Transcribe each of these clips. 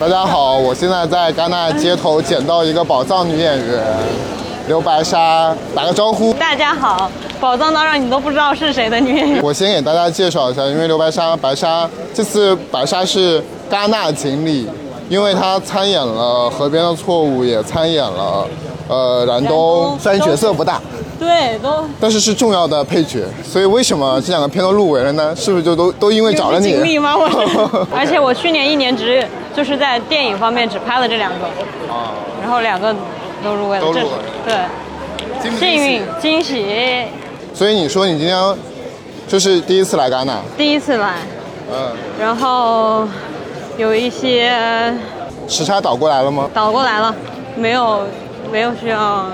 大家好，我现在在戛纳街头捡到一个宝藏女演员刘白沙，打个招呼。大家好，宝藏到让你都不知道是谁的女演员。我先给大家介绍一下，因为刘白沙，白沙这次白沙是戛纳锦鲤，因为她参演了《河边的错误》，也参演了呃燃燃冬，虽然角色不大，对，都但是是重要的配角。所以为什么这两个片都入围了呢？是不是就都都因为找了你？经历吗？我，而且我去年一年只就是在电影方面只拍了这两个，啊，然后两个都入围了，这是都入围对。幸运惊喜，所以你说你今天就是第一次来戛纳，第一次来，嗯，然后有一些时差倒过来了吗？倒过来了，没有没有需要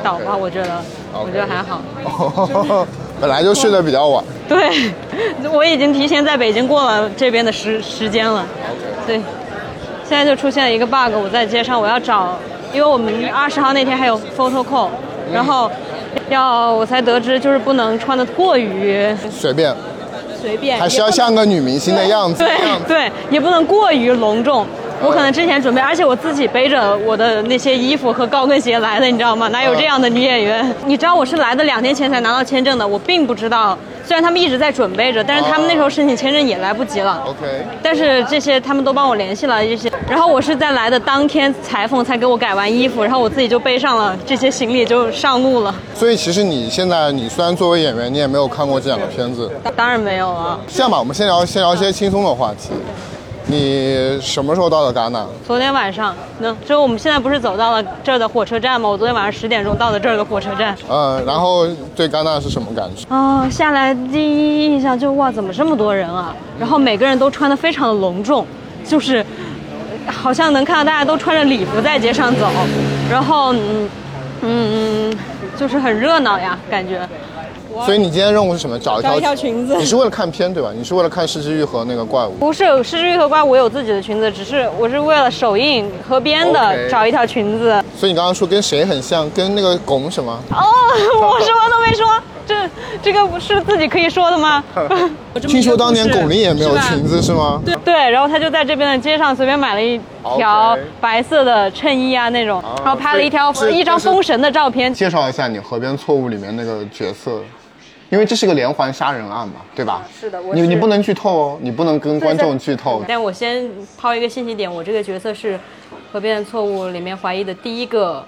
倒吧？我觉得，我觉得还好。本来就睡得比较晚。对，我已经提前在北京过了这边的时时间了。对，现在就出现了一个 bug，我在街上我要找，因为我们二十号那天还有 photo call，然后要我才得知就是不能穿的过于随便，随便，还是要像个女明星的样子。对对，也不能过于隆重。我可能之前准备，而且我自己背着我的那些衣服和高跟鞋来的，你知道吗？哪有这样的女演员？你知道我是来的两天前才拿到签证的，我并不知道。虽然他们一直在准备着，但是他们那时候申请签证也来不及了。OK，但是这些他们都帮我联系了这些，然后我是在来的当天裁缝才给我改完衣服，然后我自己就背上了这些行李就上路了。所以其实你现在你虽然作为演员，你也没有看过这两个片子。当然没有了，这样吧，我们先聊先聊一些轻松的话题。你什么时候到的戛纳？昨天晚上，那就我们现在不是走到了这儿的火车站吗？我昨天晚上十点钟到的这儿的火车站。嗯，然后对戛纳是什么感受？啊、下来第一印象就哇，怎么这么多人啊？然后每个人都穿的非常的隆重，就是呃好像能看到大家都穿着礼服在街上走，然后嗯嗯嗯，就是很热闹呀，感觉。所以你今天任务是什么？找一条找一条裙子你是为了看片对吧？你是为了看《失之愈合》那个怪物。不是，狮子玉和怪我有自己的裙子，只是我是为了首映河边的找一条裙子。所以你刚刚说跟谁很像？跟那个拱什么？哦，我什么都没说，这这个不是自己可以说的吗？听说当年巩俐也没有裙子是吗？对对，然后他就在这边的街上随便买了一条白色的衬衣啊那种，然后拍了一条一张封神的照片。介绍一下你《河边错误》里面那个角色，因为这是个连环杀人案嘛，对吧？是的我你你不能剧透哦，你不能跟观众剧透。但我先抛一个信息点，我这个角色是《河边的错误》里面怀疑的第一个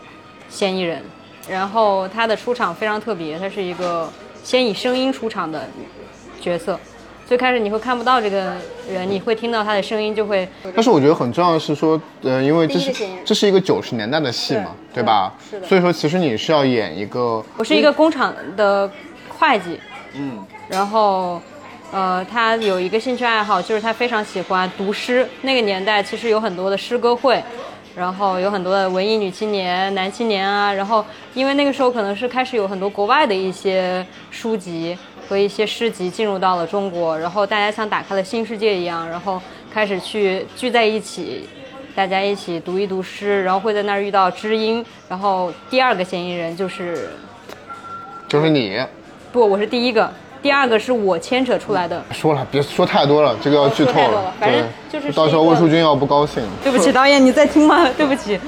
嫌疑人，然后他的出场非常特别，他是一个先以声音出场的角色。最开始你会看不到这个人，你会听到他的声音，就会但是我觉得很重要的是说，呃，因为这是这是一个九十年代的戏嘛，对吧？是的所以说，其实你是要演一个，我是一个工厂的会计，嗯，然后，呃，他有一个兴趣爱好，就是他非常喜欢读诗。那个年代其实有很多的诗歌会，然后有很多的文艺女青年、男青年啊。然后，因为那个时候可能是开始有很多国外的一些书籍和一些诗集进入到了中国，然后大家像打开了新世界一样，然后开始去聚在一起。大家一起读一读诗，然后会在那儿遇到知音，然后第二个嫌疑人就是就是你不，我是第一个，第二个是我牵扯出来的。说了，别说太多了，这个要剧透说太多了反正，就是到时候魏淑君要不高兴。对不起，导演，你在听吗？对不起，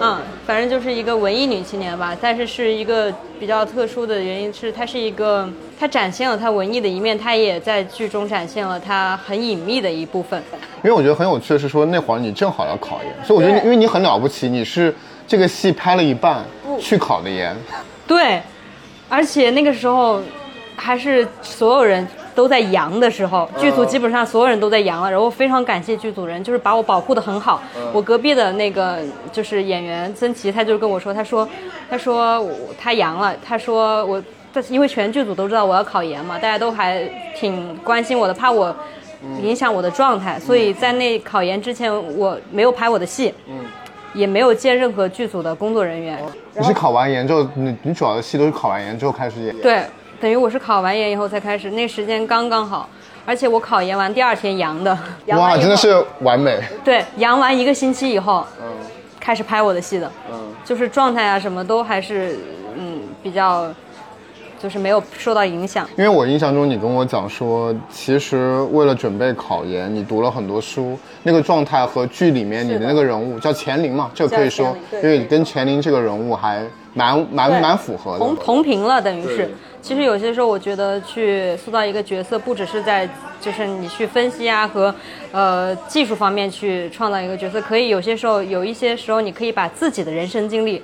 嗯，反正就是一个文艺女青年吧，但是是一个比较特殊的原因是，她是一个，她展现了她文艺的一面，她也在剧中展现了她很隐秘的一部分。因为我觉得很有趣的是说，那会儿你正好要考研，所以我觉得你因为你很了不起，你是这个戏拍了一半去考的研，对，而且那个时候还是所有人都在阳的时候，剧组基本上所有人都在阳了，然后非常感谢剧组人，就是把我保护的很好。我隔壁的那个就是演员曾琦，他就跟我说，他说，他说他阳了，他说我，但是因为全剧组都知道我要考研嘛，大家都还挺关心我的，怕我。影响我的状态，所以在那考研之前，我没有拍我的戏，也没有见任何剧组的工作人员。你是考完研之后，你你主要的戏都是考完研之后开始演。对，等于我是考完研以后才开始，那时间刚刚好，而且我考研完第二天阳的，阳哇，真的是完美。对，阳完一个星期以后，嗯开始拍我的戏的，嗯，就是状态啊什么都还是嗯比较，就是没有受到影响。因为我印象中你跟我讲说，其实为了准备考研，你读了很多书，那个状态和剧里面你的那个人物叫钱琳嘛，这个可以说因为你跟钱琳这个人物还蛮蛮对蛮符合的。同同频了，等于是。其实有些时候，我觉得去塑造一个角色，不只是在就是你去分析啊和呃技术方面去创造一个角色，可以有些时候有一些时候，你可以把自己的人生经历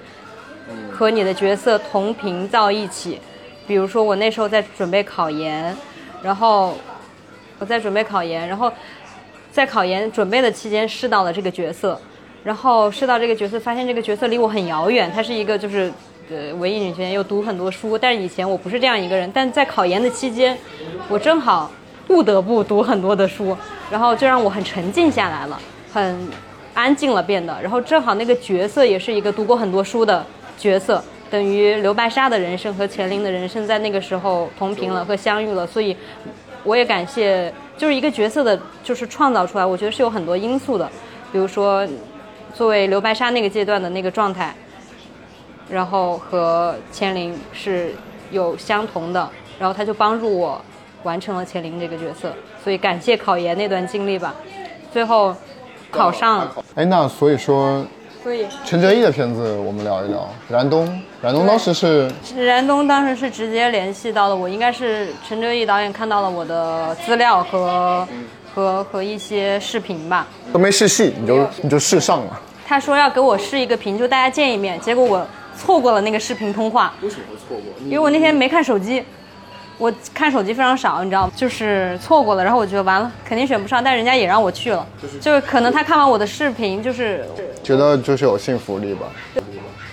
和你的角色同频到一起。比如说我那时候在准备考研，然后我在准备考研，然后在考研准备的期间试到了这个角色，然后试到这个角色，发现这个角色离我很遥远，他是一个就是呃文艺女青年，又读很多书，但是以前我不是这样一个人，但在考研的期间，我正好不得不读很多的书，然后就让我很沉静下来了，很安静了变得，然后正好那个角色也是一个读过很多书的角色。等于刘白沙的人生和钱琳的人生在那个时候同频了和相遇了，所以我也感谢，就是一个角色的，就是创造出来，我觉得是有很多因素的，比如说作为刘白沙那个阶段的那个状态，然后和钱琳是有相同的，然后他就帮助我完成了钱琳这个角色，所以感谢考研那段经历吧，最后考上了，哎，那所以说所以陈哲艺的片子我们聊一聊。燃冬，燃冬当时是燃冬当时是直接联系到了我，应该是陈哲艺导演看到了我的资料和和和一些视频吧，都没试戏，你就你就试上了。他说要给我试一个屏，就大家见一面，结果我错过了那个视频通话，为什么会错过？因为我那天没看手机，我看手机非常少，你知道吗？就是错过了，然后我觉得完了，肯定选不上，但人家也让我去了，就是可能他看完我的视频，就是觉得就是有信服力吧。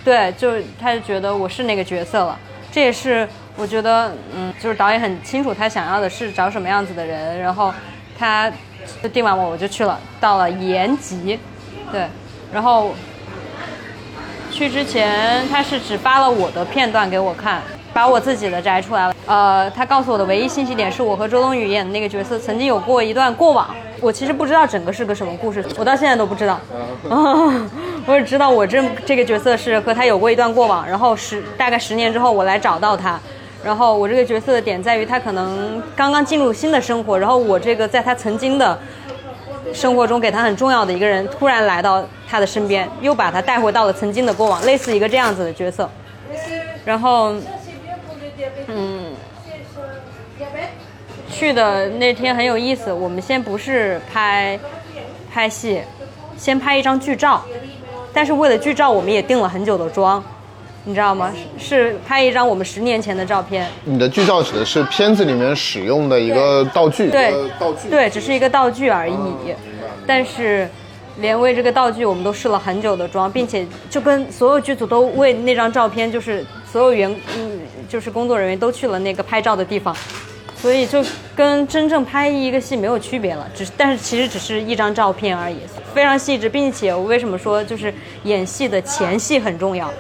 对，就他就觉得我是那个角色了。这也是我觉得，嗯，就是导演很清楚他想要的是找什么样子的人，然后他就定完我，我就去了，到了延吉，对，然后去之前他是只发了我的片段给我看，把我自己的摘出来了。呃，他告诉我的唯一信息点是我和周冬雨演的那个角色曾经有过一段过往，我其实不知道整个是个什么故事，我到现在都不知道。我只知道我这这个角色是和他有过一段过往，然后十大概十年之后我来找到他，然后我这个角色的点在于他可能刚刚进入新的生活，然后我这个在他曾经的生活中给他很重要的一个人突然来到他的身边，又把他带回到了曾经的过往，类似一个这样子的角色。然后，嗯，去的那天很有意思。我们先不是拍拍戏，先拍一张剧照，但是为了剧照，我们也定了很久的妆，你知道吗？是是拍一张我们十年前的照片。你的剧照指的是片子里面使用的一个道具，对一个道具，对，只是一个道具而已。但是，连为这个道具，我们都试了很久的妆，并且就跟所有剧组都为那张照片，就是所有员，嗯，就是工作人员都去了那个拍照的地方，所以就跟真正拍一个戏没有区别了。只是，但是其实只是一张照片而已，非常细致，并且我为什么说就是演戏的前戏很重要？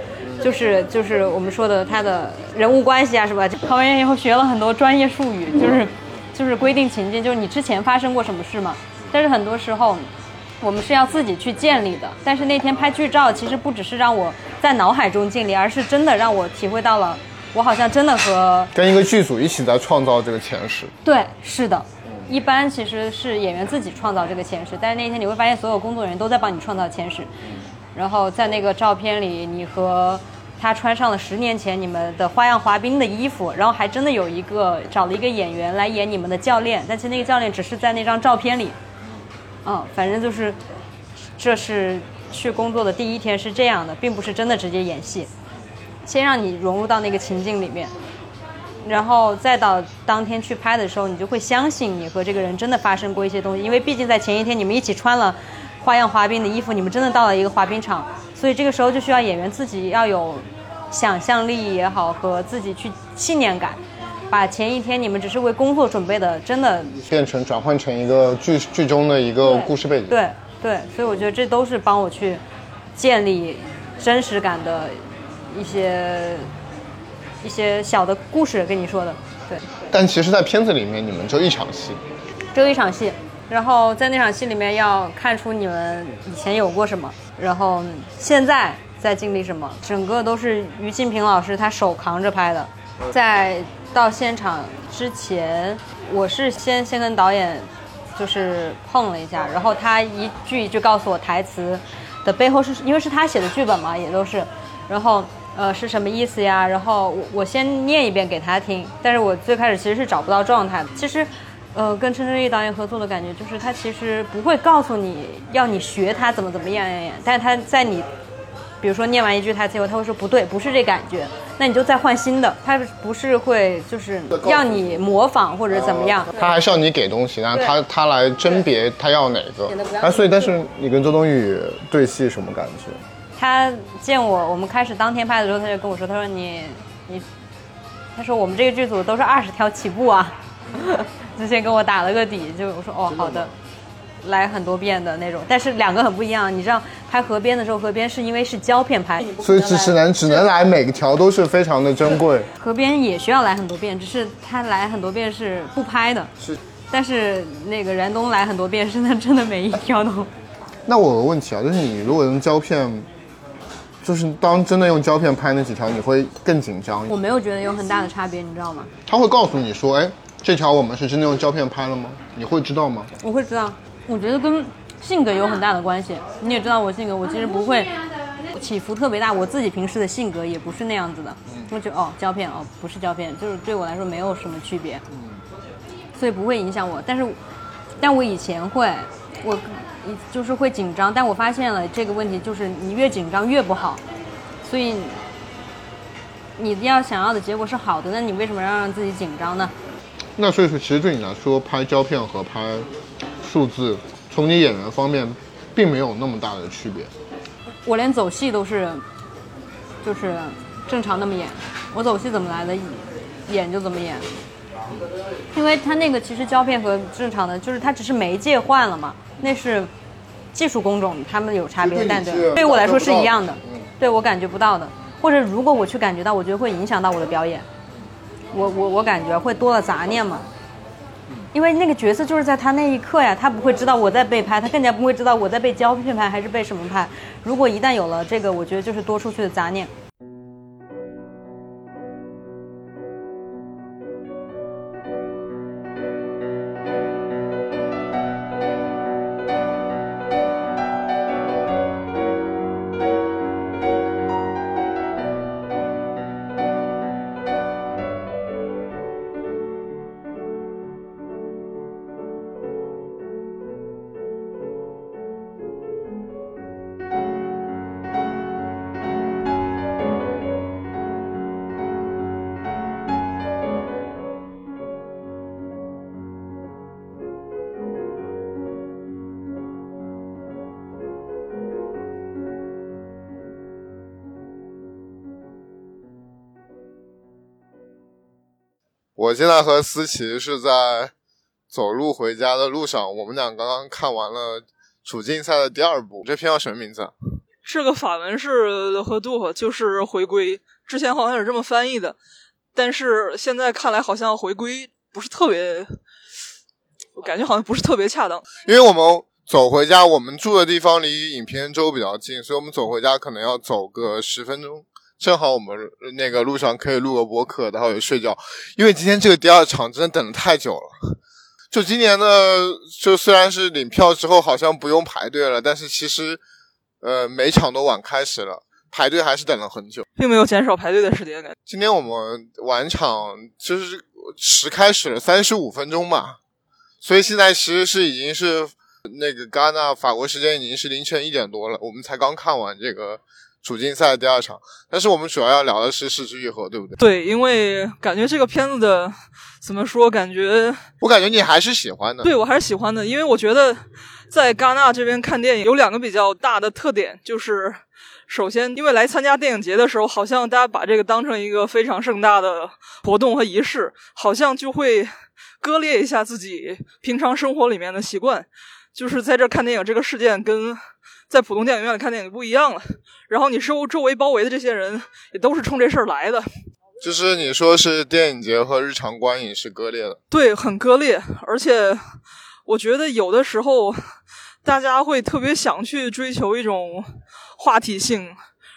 就是就是我们说的他的人物关系啊，是吧？考完研以后学了很多专业术语，就是就是规定情境，就是你之前发生过什么事嘛。但是很多时候，我们是要自己去建立的。但是那天拍剧照，其实不只是让我在脑海中建立，而是真的让我体会到了，我好像真的和跟一个剧组一起在创造这个前世。对，是的。一般其实是演员自己创造这个前世，但是那天你会发现所有工作人员都在帮你创造前世。然后在那个照片里，你和他穿上了十年前你们的花样滑冰的衣服，然后还真的有一个找了一个演员来演你们的教练，但其实那个教练只是在那张照片里。嗯，反正就是，这是去工作的第一天是这样的，并不是真的直接演戏，先让你融入到那个情境里面，然后再到当天去拍的时候，你就会相信你和这个人真的发生过一些东西，因为毕竟在前一天你们一起穿了花样滑冰的衣服，你们真的到了一个滑冰场，所以这个时候就需要演员自己要有想象力也好，和自己去信念感。把前一天你们只是为工作准备的，真的变成转换成一个剧剧中的一个故事背景。对对，所以我觉得这都是帮我去建立真实感的一些一些小的故事跟你说的。对，但其实，在片子里面，你们就一场戏，只有一场戏，然后在那场戏里面要看出你们以前有过什么，然后现在在经历什么，整个都是于静平老师他手扛着拍的。在到现场之前，我是先先跟导演就是碰了一下，然后他一句一句告诉我台词的背后是因为是他写的剧本嘛，也都是，然后呃是什么意思呀？然后我我先念一遍给他听，但是我最开始其实是找不到状态的。其实，呃，跟陈正义导演合作的感觉就是他其实不会告诉你要你学他怎么怎么样样样，但是他在你。比如说念完一句台词以后，他会说不对，不是这感觉，那你就再换新的。他不是会就是让你模仿或者怎么样，他还是要你给东西，然后他他来甄别他要哪个。哎，所以但是你跟周冬雨对戏什么感觉？他见我，我们开始当天拍的时候，他就跟我说，他说你你，他说我们这个剧组都是二十条起步啊，就先跟我打了个底，就我说哦好的。来很多遍的那种，但是两个很不一样。你知道拍河边的时候，河边是因为是胶片拍，所以只能只能来每个条都是非常的珍贵。河边也需要来很多遍，只是他来很多遍是不拍的。是，但是那个燃冬来很多遍是他真的每一条都。那我有个问题啊，就是你如果用胶片，就是当真的用胶片拍那几条，你会更紧张？我没有觉得有很大的差别，你知道吗？他会告诉你说，哎，这条我们是真的用胶片拍了吗？你会知道吗？我会知道。我觉得跟性格有很大的关系。你也知道我性格，我其实不会起伏特别大。我自己平时的性格也不是那样子的。我就哦，胶片哦，不是胶片，就是对我来说没有什么区别，所以不会影响我。但是，但我以前会，我就是会紧张。但我发现了这个问题，就是你越紧张越不好。所以，你要想要的结果是好的，那你为什么要让自己紧张呢？那所以说，其实对你来说，拍胶片和拍。数字从你演员方面，并没有那么大的区别。我连走戏都是，就是正常那么演。我走戏怎么来的，演就怎么演。因为他那个其实胶片和正常的，就是它只是媒介换了嘛，那是技术工种，他们有差别，但对对于我来说是一样的。对我感觉不到的，或者如果我去感觉到，我觉得会影响到我的表演。我我我感觉会多了杂念嘛。因为那个角色就是在他那一刻呀，他不会知道我在被拍，他更加不会知道我在被胶片拍还是被什么拍。如果一旦有了这个，我觉得就是多出去的杂念。我现在和思琪是在走路回家的路上，我们俩刚刚看完了主竞赛的第二部。这片叫什么名字？是个法文是和杜，就是回归。之前好像是这么翻译的，但是现在看来好像回归不是特别，我感觉好像不是特别恰当。因为我们走回家，我们住的地方离影片周比较近，所以我们走回家可能要走个十分钟。正好我们那个路上可以录个播客，然后也睡觉，因为今天这个第二场真的等的太久了。就今年的，就虽然是领票之后好像不用排队了，但是其实，呃，每场都晚开始了，排队还是等了很久，并没有减少排队的时间感。今天我们晚场就是迟开始了三十五分钟吧，所以现在其实是已经是那个戛纳法国时间已经是凌晨一点多了，我们才刚看完这个。主竞赛第二场，但是我们主要要聊的是《失之愈合》，对不对？对，因为感觉这个片子的怎么说？感觉我感觉你还是喜欢的。对，我还是喜欢的，因为我觉得在戛纳这边看电影有两个比较大的特点，就是首先，因为来参加电影节的时候，好像大家把这个当成一个非常盛大的活动和仪式，好像就会割裂一下自己平常生活里面的习惯，就是在这看电影这个事件跟。在普通电影院里看电影不一样了，然后你周周围包围的这些人也都是冲这事儿来的，就是你说是电影节和日常观影是割裂的，对，很割裂，而且我觉得有的时候大家会特别想去追求一种话题性，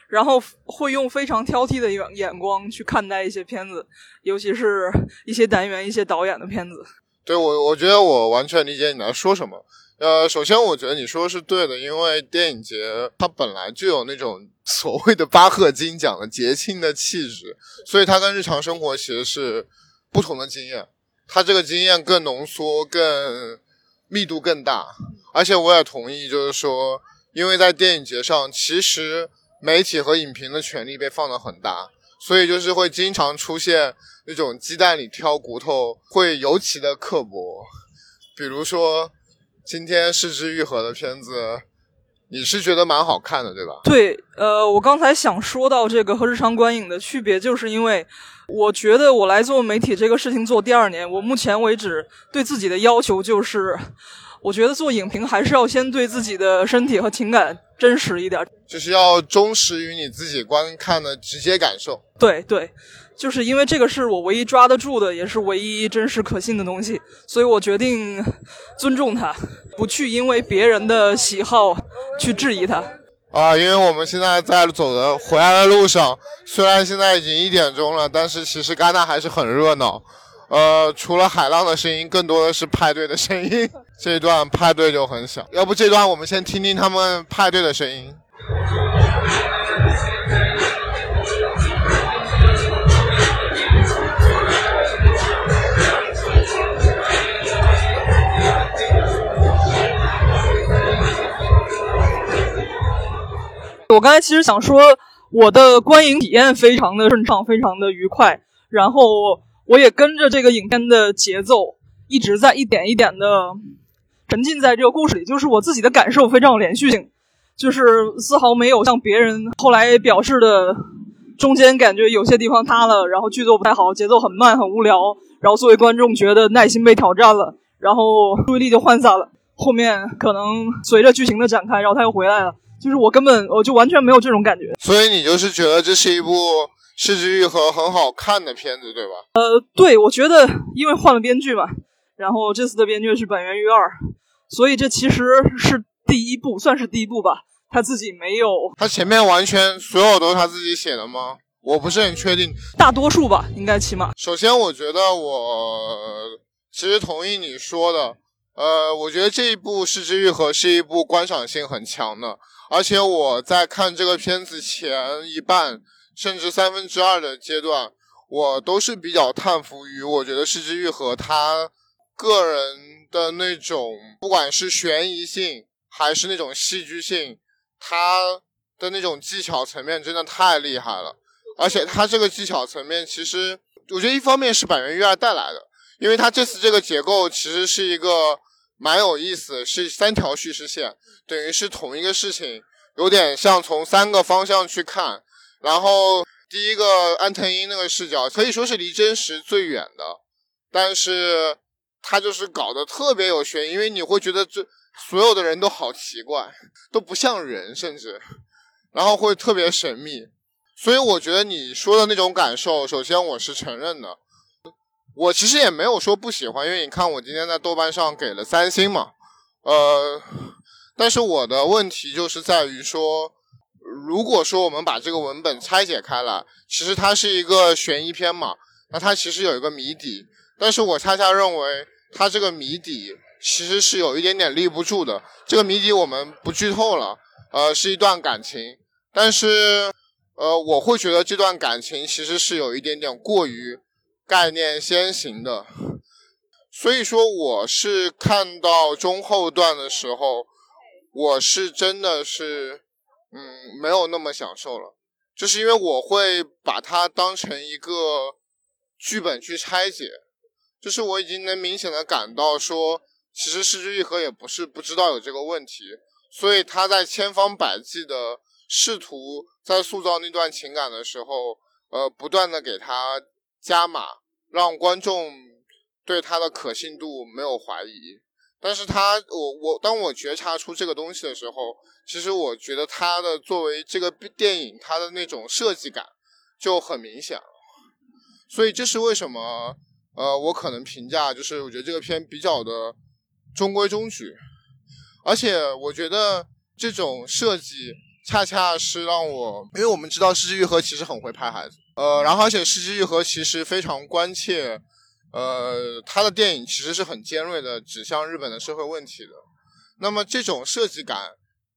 然后会用非常挑剔的眼眼光去看待一些片子，尤其是一些单元、一些导演的片子。对我，我觉得我完全理解你在说什么。呃，首先我觉得你说的是对的，因为电影节它本来就有那种 所谓的巴赫金奖的节庆的气质，所以它跟日常生活其实是不同的经验。它这个经验更浓缩、更密度更大，而且我也同意，就是说，因为在电影节上，其实媒体和影评的权利被放得很大，所以就是会经常出现那种鸡蛋里挑骨头，会尤其的刻薄，比如说。今天失之愈合的片子，你是觉得蛮好看的，对吧？对，呃，我刚才想说到这个和日常观影的区别，就是因为我觉得我来做媒体这个事情做第二年，我目前为止对自己的要求就是，我觉得做影评还是要先对自己的身体和情感真实一点，就是要忠实于你自己观看的直接感受。对对。就是因为这个是我唯一抓得住的，也是唯一真实可信的东西，所以我决定尊重他，不去因为别人的喜好去质疑他。啊，因为我们现在在走的回来的路上，虽然现在已经一点钟了，但是其实戛纳还是很热闹。呃，除了海浪的声音，更多的是派对的声音。这一段派对就很响，要不这段我们先听听他们派对的声音。我刚才其实想说，我的观影体验非常的顺畅，非常的愉快。然后我也跟着这个影片的节奏，一直在一点一点的沉浸在这个故事里。就是我自己的感受非常有连续性，就是丝毫没有像别人后来表示的，中间感觉有些地方塌了，然后剧作不太好，节奏很慢，很无聊。然后作为观众觉得耐心被挑战了，然后注意力就涣散了。后面可能随着剧情的展开，然后他又回来了。就是我根本我就完全没有这种感觉，所以你就是觉得这是一部失之愈合很好看的片子，对吧？呃，对，我觉得因为换了编剧嘛，然后这次的编剧是本源于二，所以这其实是第一部，算是第一部吧。他自己没有，他前面完全所有都是他自己写的吗？我不是很确定，大多数吧，应该起码。首先，我觉得我其实同意你说的，呃，我觉得这一部失之愈合是一部观赏性很强的。而且我在看这个片子前一半，甚至三分之二的阶段，我都是比较叹服于我觉得失之愈合他个人的那种，不管是悬疑性还是那种戏剧性，他的那种技巧层面真的太厉害了。而且他这个技巧层面，其实我觉得一方面是板垣育二带来的，因为他这次这个结构其实是一个。蛮有意思，是三条叙事线，等于是同一个事情，有点像从三个方向去看。然后第一个安藤英那个视角可以说是离真实最远的，但是他就是搞得特别有悬疑，因为你会觉得这所有的人都好奇怪，都不像人，甚至，然后会特别神秘。所以我觉得你说的那种感受，首先我是承认的。我其实也没有说不喜欢，因为你看我今天在豆瓣上给了三星嘛，呃，但是我的问题就是在于说，如果说我们把这个文本拆解开来，其实它是一个悬疑片嘛，那它其实有一个谜底，但是我恰恰认为它这个谜底其实是有一点点立不住的。这个谜底我们不剧透了，呃，是一段感情，但是呃，我会觉得这段感情其实是有一点点过于。概念先行的，所以说我是看到中后段的时候，我是真的是，嗯，没有那么享受了，就是因为我会把它当成一个剧本去拆解，就是我已经能明显的感到说，其实失之愈合也不是不知道有这个问题，所以他在千方百计的试图在塑造那段情感的时候，呃，不断的给他加码。让观众对他的可信度没有怀疑，但是他我我当我觉察出这个东西的时候，其实我觉得他的作为这个电影，他的那种设计感就很明显了。所以这是为什么呃，我可能评价就是我觉得这个片比较的中规中矩，而且我觉得这种设计恰恰是让我，因为我们知道失之愈合其实很会拍孩子，呃，然后而且失之愈合其实非常关切，呃，他的电影其实是很尖锐的，指向日本的社会问题的。那么这种设计感，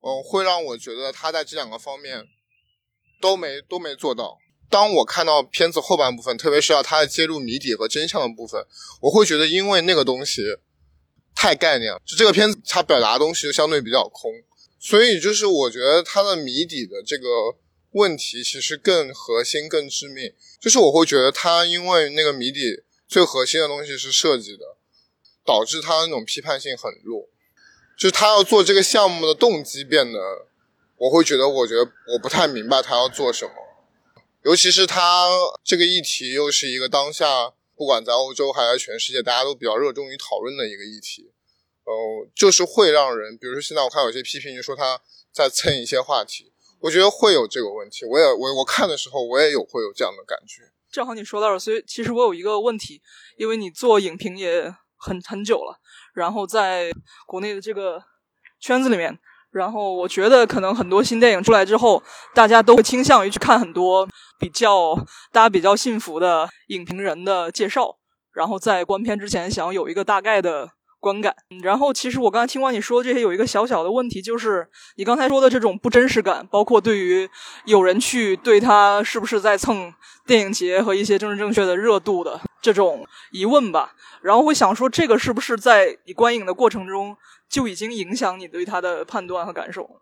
嗯，会让我觉得他在这两个方面都没都没做到。当我看到片子后半部分，特别是要他揭露谜底和真相的部分，我会觉得因为那个东西太概念了，就这个片子它表达的东西就相对比较空。所以就是我觉得它的谜底的这个问题其实更核心、更致命。就是我会觉得他因为那个谜底最核心的东西是设计的，导致他那种批判性很弱。就他要做这个项目的动机变得，我会觉得我觉得我不太明白他要做什么。尤其是他这个议题又是一个当下不管在欧洲还是全世界大家都比较热衷于讨论的一个议题。呃，就是会让人，比如说现在我看有些批评，就说他在蹭一些话题，我觉得会有这个问题。我也我我看的时候，我也有会有这样的感觉。正好你说到了，所以其实我有一个问题，因为你做影评也很很久了，然后在国内的这个圈子里面，然后我觉得可能很多新电影出来之后，大家都会倾向于去看很多比较大家比较信服的影评人的介绍，然后在观片之前想有一个大概的。观感，然后其实我刚才听完你说这些，有一个小小的问题，就是你刚才说的这种不真实感，包括对于有人去对他是不是在蹭电影节和一些政治正确的热度的这种疑问吧。然后会想说，这个是不是在你观影的过程中就已经影响你对他的判断和感受？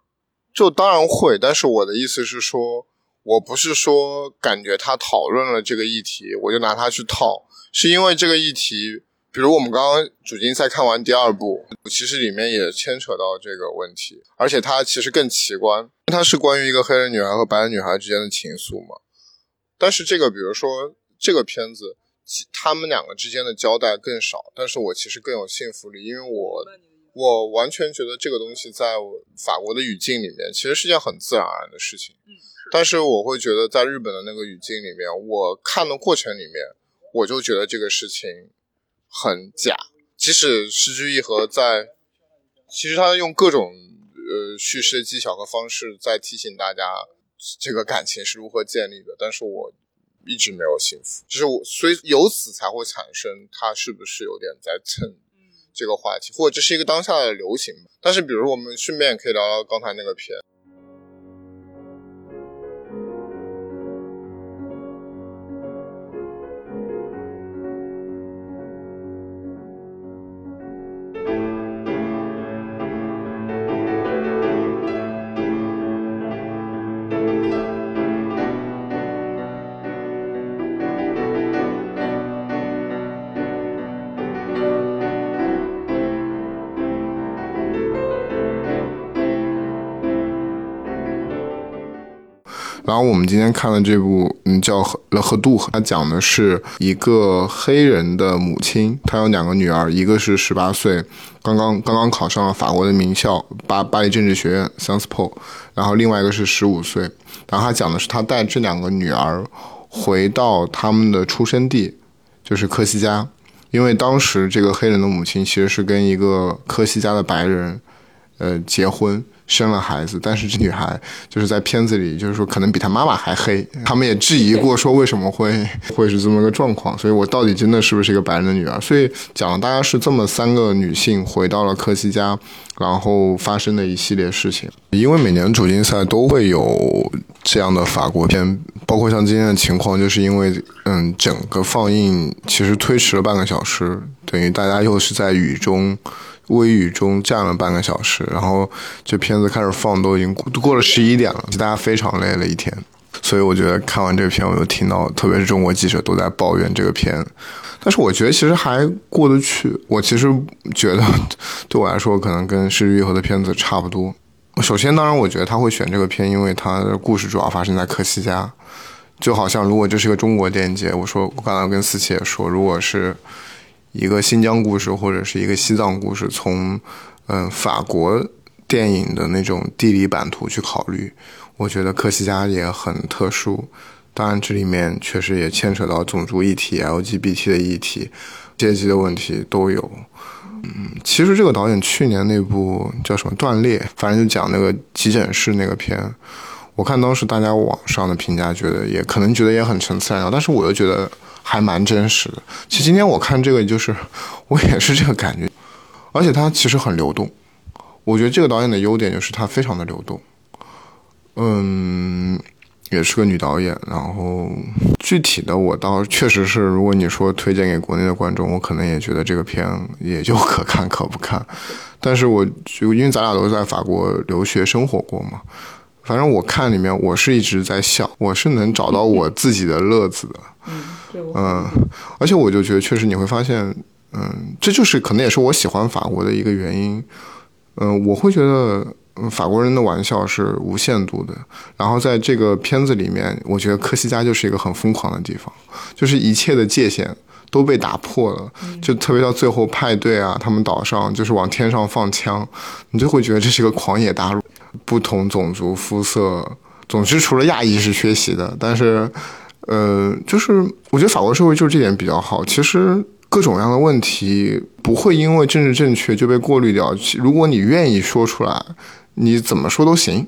就当然会，但是我的意思是说，我不是说感觉他讨论了这个议题，我就拿它去套，是因为这个议题。比如我们刚刚主竞赛看完第二部，其实里面也牵扯到这个问题，而且它其实更奇观，它是关于一个黑人女孩和白人女孩之间的情愫嘛。但是这个，比如说这个片子，他们两个之间的交代更少，但是我其实更有信服力，因为我我完全觉得这个东西在法国的语境里面其实是件很自然而然的事情。嗯，但是我会觉得在日本的那个语境里面，我看的过程里面，我就觉得这个事情。很假，即使失之愈合在，其实他用各种呃叙事的技巧和方式在提醒大家这个感情是如何建立的，但是我一直没有幸福，就是我所以由此才会产生他是不是有点在蹭这个话题，或者这是一个当下的流行。但是比如我们顺便可以聊聊刚才那个片。我们今天看的这部，嗯，叫《了和杜》，它讲的是一个黑人的母亲，她有两个女儿，一个是十八岁，刚刚刚刚考上了法国的名校巴巴黎政治学院 s a n s p o 然后另外一个是十五岁。然后他讲的是他带这两个女儿回到他们的出生地，就是科西嘉，因为当时这个黑人的母亲其实是跟一个科西嘉的白人，呃，结婚。生了孩子，但是这女孩就是在片子里，就是说可能比她妈妈还黑。他们也质疑过，说为什么会 会是这么个状况。所以我到底真的是不是一个白人的女儿？所以讲了大概是这么三个女性回到了科西嘉，然后发生的一系列事情。因为每年主竞赛都会有这样的法国片，包括像今天的情况，就是因为嗯，整个放映其实推迟了半个小时，等于大家又是在雨中。微雨中站了半个小时，然后这片子开始放都已经过了十一点了，大家非常累了一天，所以我觉得看完这片，我就听到特别是中国记者都在抱怨这个片，但是我觉得其实还过得去。我其实觉得 对我来说，可能跟《失之愈合》的片子差不多。首先，当然我觉得他会选这个片，因为他的故事主要发生在科西嘉，就好像如果这是个中国电影节，我说我刚才跟思琪也说，如果是。一个新疆故事或者是一个西藏故事，从嗯法国电影的那种地理版图去考虑，我觉得科西嘉也很特殊。当然，这里面确实也牵扯到种族议题、LGBT 的议题、阶级的问题都有。嗯，其实这个导演去年那部叫什么《断裂》，反正就讲那个急诊室那个片，我看当时大家网上的评价，觉得也可能觉得也很陈词滥调，但是我又觉得还蛮真实的。其实今天我看这个，就是我也是这个感觉，而且它其实很流动。我觉得这个导演的优点就是它非常的流动。嗯。也是个女导演，然后具体的我倒确实是，如果你说推荐给国内的观众，我可能也觉得这个片也就可看可不看。但是我就因为咱俩都在法国留学生活过嘛，反正我看里面我是一直在笑，我是能找到我自己的乐子的。嗯，而且我就觉得确实你会发现，嗯，这就是可能也是我喜欢法国的一个原因。嗯，我会觉得。法国人的玩笑是无限度的，然后在这个片子里面，我觉得科西嘉就是一个很疯狂的地方，就是一切的界限都被打破了，就特别到最后派对啊，他们岛上就是往天上放枪，你就会觉得这是一个狂野大陆，不同种族肤色，总之除了亚裔是缺席的，但是，呃，就是我觉得法国社会就是这点比较好，其实。各种各样的问题不会因为政治正确就被过滤掉。如果你愿意说出来，你怎么说都行。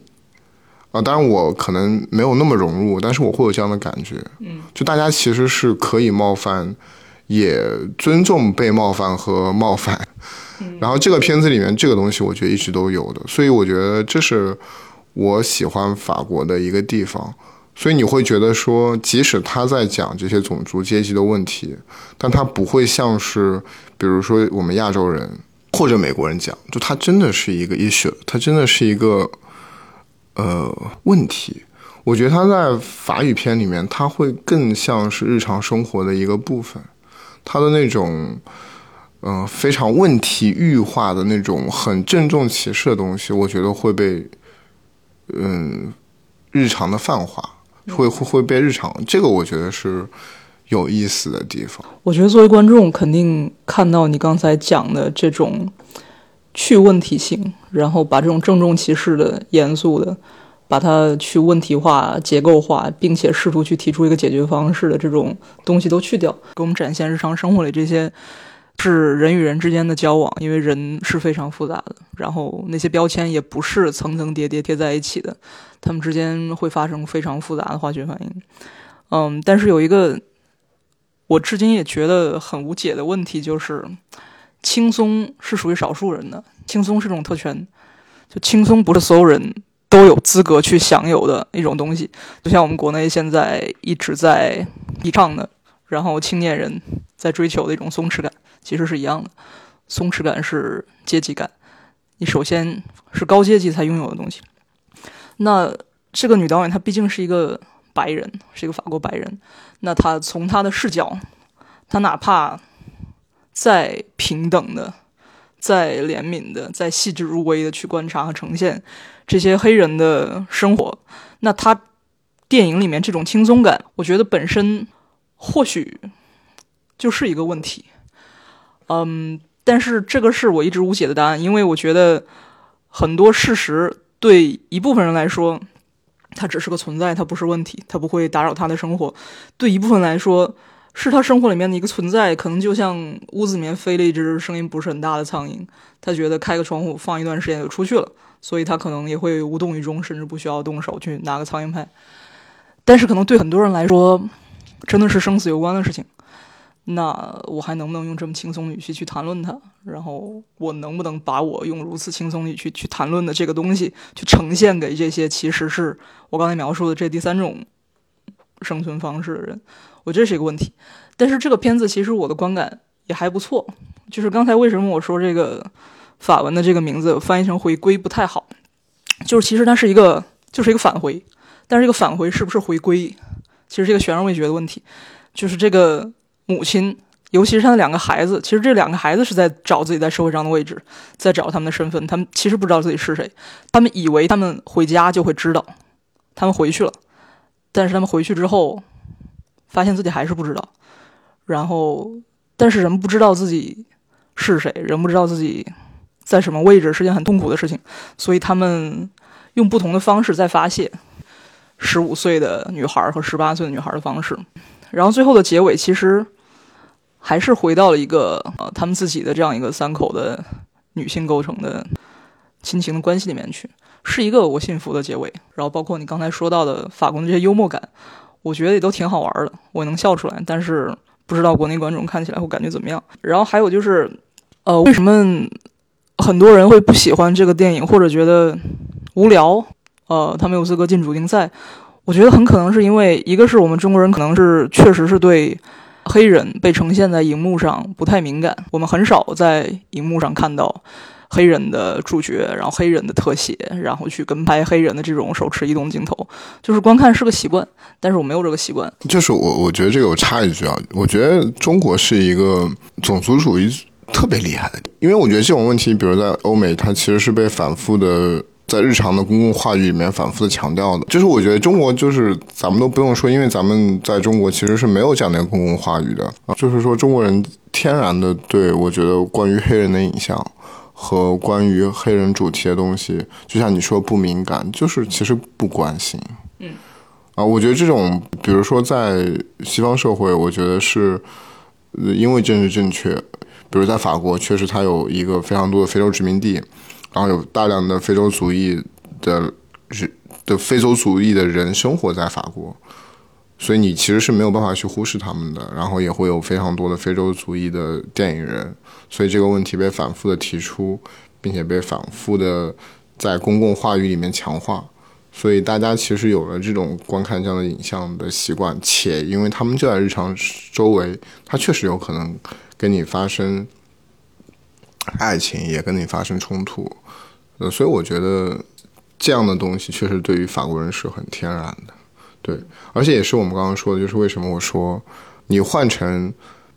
啊，当然我可能没有那么融入，但是我会有这样的感觉。嗯，就大家其实是可以冒犯，也尊重被冒犯和冒犯。然后这个片子里面这个东西，我觉得一直都有的，所以我觉得这是我喜欢法国的一个地方。所以你会觉得说，即使他在讲这些种族阶级的问题，但他不会像是，比如说我们亚洲人或者美国人讲，就他真的是一个 issue，他真的是一个呃问题。我觉得他在法语片里面，他会更像是日常生活的一个部分，他的那种嗯非常问题域化的那种很郑重其事的东西，我觉得会被嗯日常的泛化。会会会被日常，这个我觉得是有意思的地方。我觉得作为观众，肯定看到你刚才讲的这种去问题性，然后把这种郑重其事的、严肃的，把它去问题化、结构化，并且试图去提出一个解决方式的这种东西都去掉，给我们展现日常生活里这些是人与人之间的交往，因为人是非常复杂的，然后那些标签也不是层层叠叠贴在一起的。他们之间会发生非常复杂的化学反应，嗯，但是有一个我至今也觉得很无解的问题，就是轻松是属于少数人的，轻松是种特权，就轻松不是所有人都有资格去享有的一种东西，就像我们国内现在一直在提倡的，然后青年人在追求的一种松弛感，其实是一样的，松弛感是阶级感，你首先是高阶级才拥有的东西。那这个女导演她毕竟是一个白人，是一个法国白人。那她从她的视角，她哪怕再平等的、再怜悯的、再细致入微的去观察和呈现这些黑人的生活，那她电影里面这种轻松感，我觉得本身或许就是一个问题。嗯，但是这个是我一直无解的答案，因为我觉得很多事实。对一部分人来说，它只是个存在，它不是问题，它不会打扰他的生活。对一部分来说，是他生活里面的一个存在，可能就像屋子里面飞了一只声音不是很大的苍蝇，他觉得开个窗户放一段时间就出去了，所以他可能也会无动于衷，甚至不需要动手去拿个苍蝇拍。但是可能对很多人来说，真的是生死攸关的事情。那我还能不能用这么轻松的语气去谈论它？然后我能不能把我用如此轻松的语气去谈论的这个东西，去呈现给这些其实是我刚才描述的这第三种生存方式的人？我觉得是一个问题。但是这个片子其实我的观感也还不错。就是刚才为什么我说这个法文的这个名字翻译成“回归”不太好？就是其实它是一个就是一个返回，但是这个返回是不是回归，其实是个悬而未决的问题。就是这个。母亲，尤其是他的两个孩子，其实这两个孩子是在找自己在社会上的位置，在找他们的身份。他们其实不知道自己是谁，他们以为他们回家就会知道，他们回去了，但是他们回去之后，发现自己还是不知道。然后，但是人不知道自己是谁，人不知道自己在什么位置，是件很痛苦的事情。所以他们用不同的方式在发泄，十五岁的女孩和十八岁的女孩的方式。然后最后的结尾其实还是回到了一个呃他们自己的这样一个三口的女性构成的亲情的关系里面去，是一个我信服的结尾。然后包括你刚才说到的法国的这些幽默感，我觉得也都挺好玩的，我能笑出来。但是不知道国内观众看起来会感觉怎么样。然后还有就是，呃，为什么很多人会不喜欢这个电影，或者觉得无聊？呃，他没有资格进主竞赛。我觉得很可能是因为，一个是我们中国人可能是确实是对黑人被呈现在荧幕上不太敏感，我们很少在荧幕上看到黑人的主角，然后黑人的特写，然后去跟拍黑人的这种手持移动镜头，就是观看是个习惯，但是我没有这个习惯。就是我，我觉得这个我插一句啊，我觉得中国是一个种族主义特别厉害的，因为我觉得这种问题，比如在欧美，它其实是被反复的。在日常的公共话语里面反复的强调的，就是我觉得中国就是咱们都不用说，因为咱们在中国其实是没有这样的公共话语的啊。就是说中国人天然的对我觉得关于黑人的影像和关于黑人主题的东西，就像你说不敏感，就是其实不关心。嗯，啊，我觉得这种，比如说在西方社会，我觉得是因为政治正确，比如在法国，确实它有一个非常多的非洲殖民地。然后有大量的非洲族裔的人的非洲族裔的人生活在法国，所以你其实是没有办法去忽视他们的。然后也会有非常多的非洲族裔的电影人，所以这个问题被反复的提出，并且被反复的在公共话语里面强化。所以大家其实有了这种观看这样的影像的习惯，且因为他们就在日常周围，他确实有可能跟你发生爱情，也跟你发生冲突。呃，所以我觉得这样的东西确实对于法国人是很天然的，对，而且也是我们刚刚说的，就是为什么我说你换成，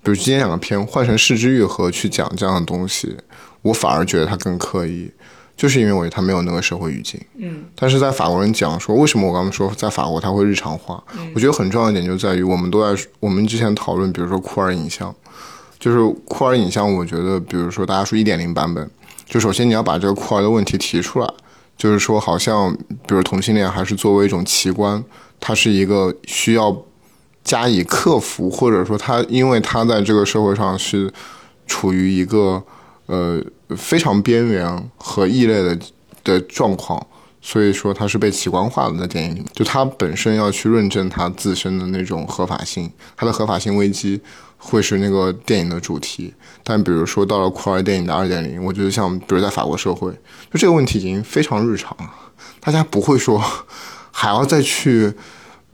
比如今天两个片换成《失之愈合》去讲这样的东西，我反而觉得它更刻意，就是因为我觉得他没有那个社会语境。嗯，但是在法国人讲说，为什么我刚刚说在法国他会日常化？我觉得很重要一点就在于我们都在我们之前讨论，比如说酷儿影像，就是酷儿影像，我觉得比如说大家说一点零版本。就首先你要把这个酷儿的问题提出来，就是说好像比如同性恋还是作为一种奇观，它是一个需要加以克服，或者说它因为它在这个社会上是处于一个呃非常边缘和异类的的状况，所以说它是被奇观化的在电影里面，就它本身要去论证它自身的那种合法性，它的合法性危机。会是那个电影的主题，但比如说到了酷儿电影的二点零，我觉得像比如在法国社会，就这个问题已经非常日常了，大家不会说还要再去，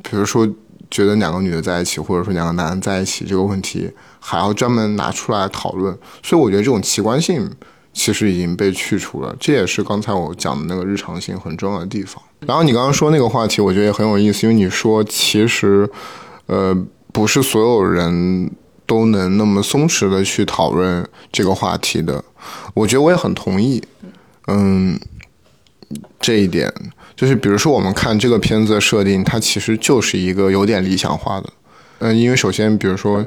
比如说觉得两个女的在一起，或者说两个男的在一起这个问题还要专门拿出来讨论，所以我觉得这种奇观性其实已经被去除了，这也是刚才我讲的那个日常性很重要的地方。然后你刚刚说那个话题，我觉得也很有意思，因为你说其实呃不是所有人。都能那么松弛的去讨论这个话题的，我觉得我也很同意。嗯，这一点就是，比如说我们看这个片子的设定，它其实就是一个有点理想化的。嗯，因为首先，比如说，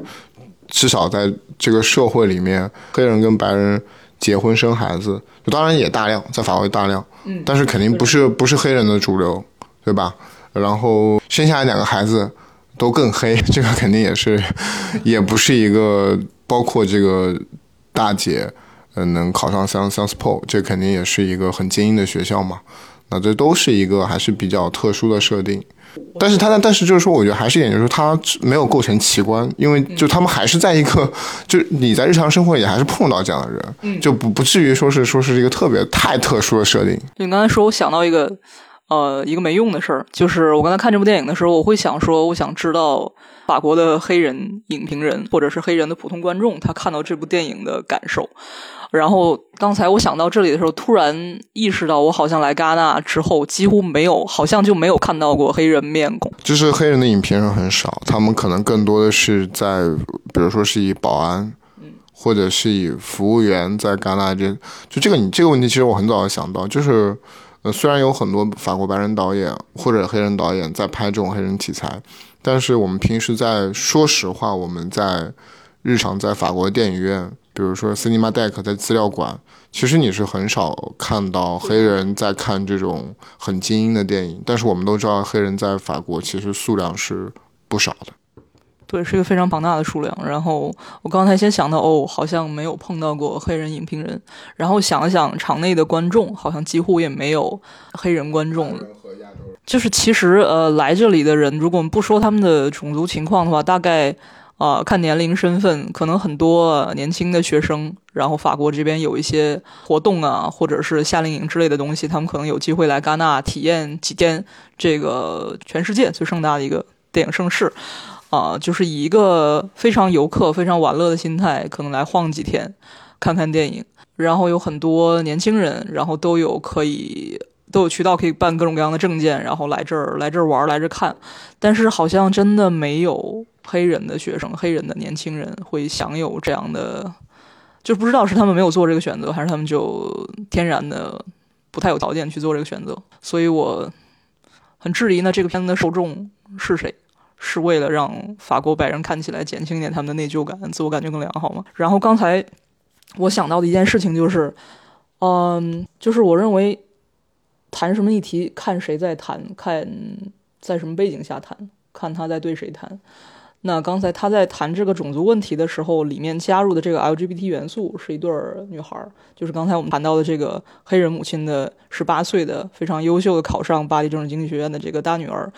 至少在这个社会里面，黑人跟白人结婚生孩子，当然也大量，在法国大量，嗯，但是肯定不是不是黑人的主流，对吧？然后生下来两个孩子。都更黑，这个肯定也是，也不是一个包括这个大姐，嗯，能考上像像 SPO，这肯定也是一个很精英的学校嘛。那这都是一个还是比较特殊的设定。但是他但是就是说，我觉得还是一点就是说，他没有构成奇观，因为就他们还是在一个，就你在日常生活也还是碰到这样的人，就不不至于说是说是一个特别太特殊的设定。你刚才说，我想到一个。呃，一个没用的事儿，就是我刚才看这部电影的时候，我会想说，我想知道法国的黑人影评人或者是黑人的普通观众，他看到这部电影的感受。然后刚才我想到这里的时候，突然意识到，我好像来戛纳之后，几乎没有，好像就没有看到过黑人面孔。就是黑人的影评人很少，他们可能更多的是在，比如说是以保安，或者是以服务员在戛纳这，就这个你这个问题，其实我很早就想到，就是。呃，虽然有很多法国白人导演或者黑人导演在拍这种黑人题材，但是我们平时在说实话，我们在日常在法国电影院，比如说 Cinema Deck 在资料馆，其实你是很少看到黑人在看这种很精英的电影。但是我们都知道，黑人在法国其实数量是不少的。对，是一个非常庞大的数量。然后我刚才先想到，哦，好像没有碰到过黑人影评人。然后想了想，场内的观众好像几乎也没有黑人观众。就是其实呃，来这里的人，如果我们不说他们的种族情况的话，大概啊看年龄、身份，可能很多年轻的学生。然后法国这边有一些活动啊，或者是夏令营之类的东西，他们可能有机会来戛纳体验几天这个全世界最盛大的一个电影盛事。啊，就是以一个非常游客、非常玩乐的心态，可能来晃几天，看看电影。然后有很多年轻人，然后都有可以都有渠道可以办各种各样的证件，然后来这儿来这儿玩，来这儿看。但是好像真的没有黑人的学生、黑人的年轻人会享有这样的，就不知道是他们没有做这个选择，还是他们就天然的不太有条件去做这个选择。所以我很质疑，那这个片子的受众是谁？是为了让法国白人看起来减轻一点他们的内疚感，自我感觉更良好吗？然后刚才我想到的一件事情就是，嗯，就是我认为谈什么议题，看谁在谈，看在什么背景下谈，看他在对谁谈。那刚才他在谈这个种族问题的时候，里面加入的这个 LGBT 元素是一对女孩，就是刚才我们谈到的这个黑人母亲的十八岁的非常优秀的考上巴黎政治经济学院的这个大女儿。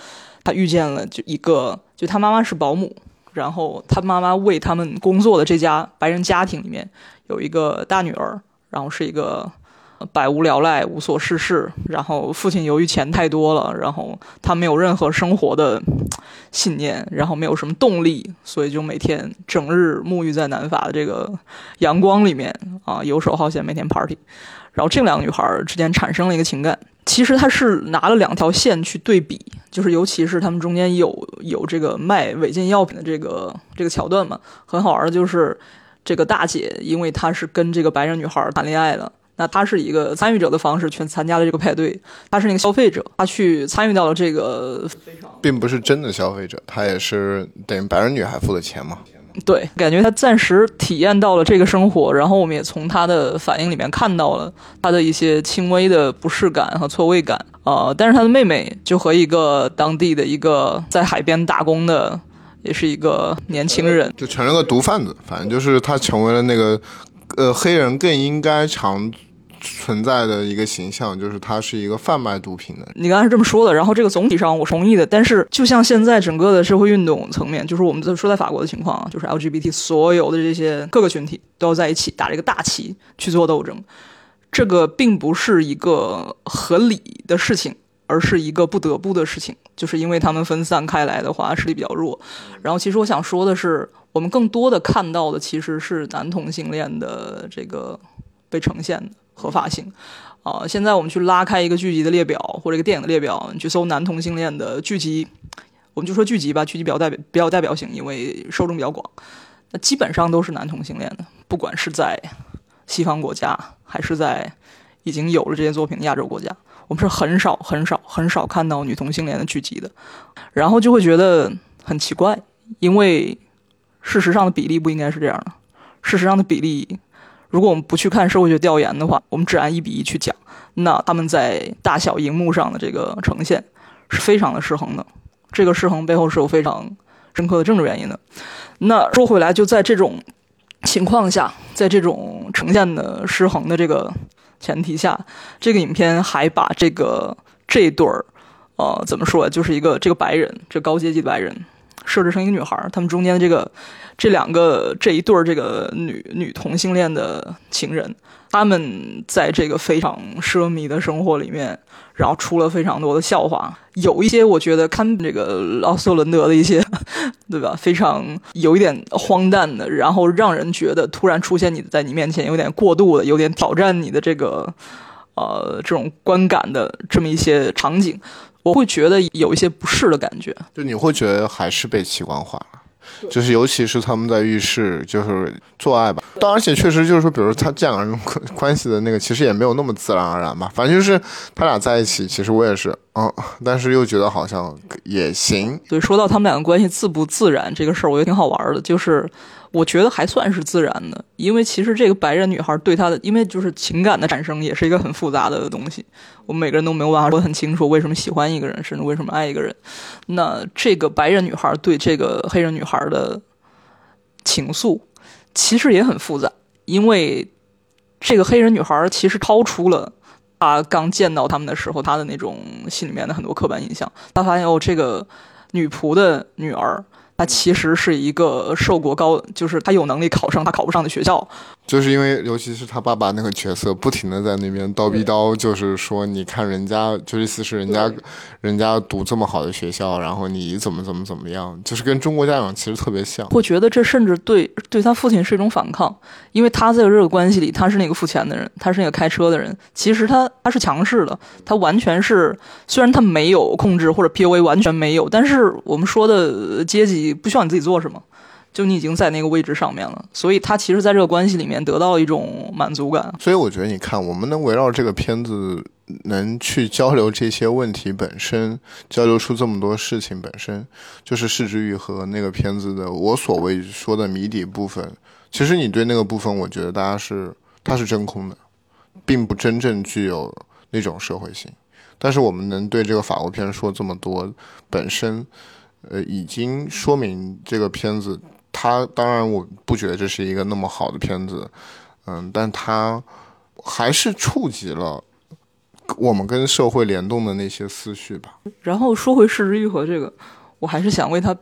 他遇见了就一个，就他妈妈是保姆，然后他妈妈为他们工作的这家白人家庭里面有一个大女儿，然后是一个百无聊赖、无所事事，然后父亲由于钱太多了，然后他没有任何生活的信念，然后没有什么动力，所以就每天整日沐浴在南法的这个阳光里面啊，游手好闲，每天 party，然后这两个女孩之间产生了一个情感。其实他是拿了两条线去对比，就是尤其是他们中间有有这个卖违禁药品的这个这个桥段嘛，很好玩的就是这个大姐，因为她是跟这个白人女孩谈恋爱了，那她是一个参与者的方式去参加了这个派对，她是那个消费者，她去参与到了这个，并不是真的消费者，她也是等于白人女孩付的钱嘛。对，感觉他暂时体验到了这个生活，然后我们也从他的反应里面看到了他的一些轻微的不适感和错位感啊。但是他的妹妹就和一个当地的一个在海边打工的，也是一个年轻人，就成了个毒贩子。反正就是他成为了那个，呃，黑人更应该常。存在的一个形象就是他是一个贩卖毒品的。你刚才是这么说的，然后这个总体上我同意的。但是就像现在整个的社会运动层面，就是我们在说在法国的情况，就是 LGBT 所有的这些各个群体都要在一起打这个大旗去做斗争，这个并不是一个合理的事情，而是一个不得不的事情，就是因为他们分散开来的话，实力比较弱。然后其实我想说的是，我们更多的看到的其实是男同性恋的这个被呈现的。合法性，啊，现在我们去拉开一个剧集的列表或者一个电影的列表，你去搜男同性恋的剧集，我们就说剧集吧，剧集比较代表比较代表性，因为受众比较广，那基本上都是男同性恋的，不管是在西方国家还是在已经有了这些作品的亚洲国家，我们是很少很少很少看到女同性恋的剧集的，然后就会觉得很奇怪，因为事实上的比例不应该是这样的，事实上的比例。如果我们不去看社会学调研的话，我们只按一比一去讲，那他们在大小荧幕上的这个呈现是非常的失衡的。这个失衡背后是有非常深刻的政治原因的。那说回来，就在这种情况下，在这种呈现的失衡的这个前提下，这个影片还把这个这对儿，呃，怎么说，就是一个这个白人，这高阶级的白人。设置成一个女孩，他们中间的这个这两个这一对儿这个女女同性恋的情人，他们在这个非常奢靡的生活里面，然后出了非常多的笑话，有一些我觉得看这个奥斯伦德的一些，对吧？非常有一点荒诞的，然后让人觉得突然出现你在你面前有点过度的，有点挑战你的这个呃这种观感的这么一些场景。我会觉得有一些不适的感觉，就你会觉得还是被器官化了，就是尤其是他们在浴室就是做爱吧，当然且确实就是说，比如他这两个人关系的那个，其实也没有那么自然而然吧，反正就是他俩在一起，其实我也是，嗯，但是又觉得好像也行。对，说到他们两个关系自不自然这个事儿，我觉得挺好玩的，就是我觉得还算是自然的，因为其实这个白人女孩对她的，因为就是情感的产生也是一个很复杂的东西，我们每个人都没有办法说很清楚为什么喜欢一个人，甚至为什么爱一个人。那这个白人女孩对这个黑人女孩的情愫，其实也很复杂，因为这个黑人女孩其实超出了她刚见到他们的时候她的那种心里面的很多刻板印象，她发现哦，这个女仆的女儿。他其实是一个受过高，就是他有能力考上他考不上的学校。就是因为，尤其是他爸爸那个角色，不停的在那边叨逼叨，就是说，你看人家，就意思是人家，人家读这么好的学校，然后你怎么怎么怎么样，就是跟中国家长其实特别像。我觉得这甚至对对他父亲是一种反抗，因为他在这个关系里，他是那个付钱的人，他是那个开车的人，其实他他是强势的，他完全是，虽然他没有控制或者 PUA 完全没有，但是我们说的阶级不需要你自己做什么。就你已经在那个位置上面了，所以他其实在这个关系里面得到一种满足感。所以我觉得，你看，我们能围绕这个片子能去交流这些问题本身，交流出这么多事情本身，就是释之愈和那个片子的我所谓说的谜底部分。其实你对那个部分，我觉得大家是它是真空的，并不真正具有那种社会性。但是我们能对这个法国片说这么多，本身呃已经说明这个片子。他当然，我不觉得这是一个那么好的片子，嗯，但他还是触及了我们跟社会联动的那些思绪吧。然后说回失之愈合这个，我还是想为他，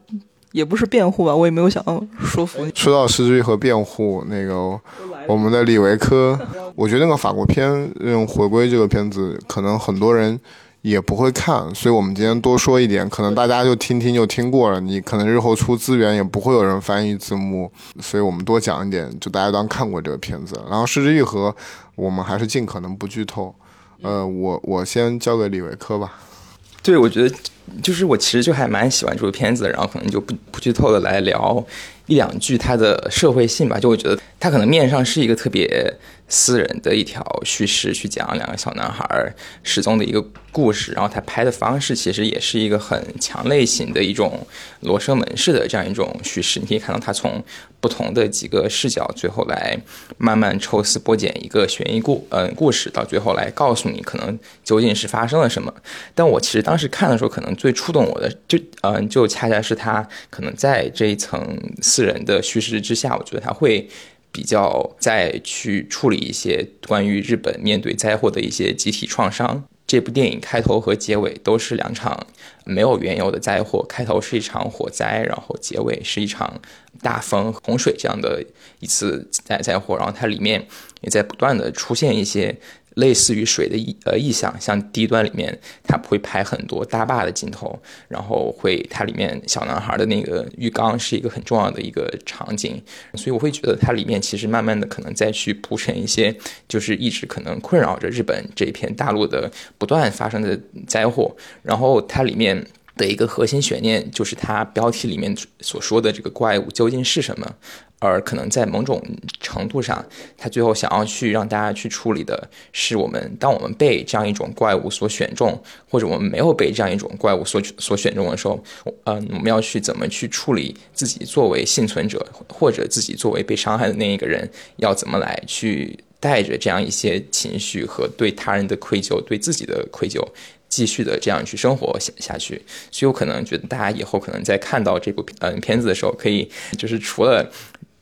也不是辩护吧，我也没有想要说服你。说到失之愈合辩护，那个我们的李维科，我觉得那个法国片用回归这个片子，可能很多人。也不会看，所以我们今天多说一点，可能大家就听听就听过了。你可能日后出资源也不会有人翻译字幕，所以我们多讲一点，就大家当看过这个片子。然后《失之愈合》，我们还是尽可能不剧透。呃，我我先交给李维科吧。对，我觉得就是我其实就还蛮喜欢这部片子，然后可能就不不剧透的来聊一两句他的社会性吧。就我觉得他可能面上是一个特别。私人的一条叙事去讲两个小男孩失踪的一个故事，然后他拍的方式其实也是一个很强类型的一种罗生门式的这样一种叙事。你可以看到他从不同的几个视角，最后来慢慢抽丝剥茧一个悬疑故嗯故事，到最后来告诉你可能究竟是发生了什么。但我其实当时看的时候，可能最触动我的就嗯就恰恰是他可能在这一层私人的叙事之下，我觉得他会。比较再去处理一些关于日本面对灾祸的一些集体创伤。这部电影开头和结尾都是两场没有缘由的灾祸，开头是一场火灾，然后结尾是一场大风、洪水这样的一次灾灾祸。然后它里面也在不断的出现一些。类似于水的意呃意象，像第一段里面，它会拍很多大坝的镜头，然后会它里面小男孩的那个浴缸是一个很重要的一个场景，所以我会觉得它里面其实慢慢的可能再去铺陈一些，就是一直可能困扰着日本这一片大陆的不断发生的灾祸，然后它里面的一个核心悬念就是它标题里面所说的这个怪物究竟是什么。而可能在某种程度上，他最后想要去让大家去处理的是，我们当我们被这样一种怪物所选中，或者我们没有被这样一种怪物所所选中的时候，嗯，我们要去怎么去处理自己作为幸存者，或者自己作为被伤害的那一个人，要怎么来去带着这样一些情绪和对他人的愧疚，对自己的愧疚。继续的这样去生活下下去，所以我可能觉得大家以后可能在看到这部嗯片子的时候，可以就是除了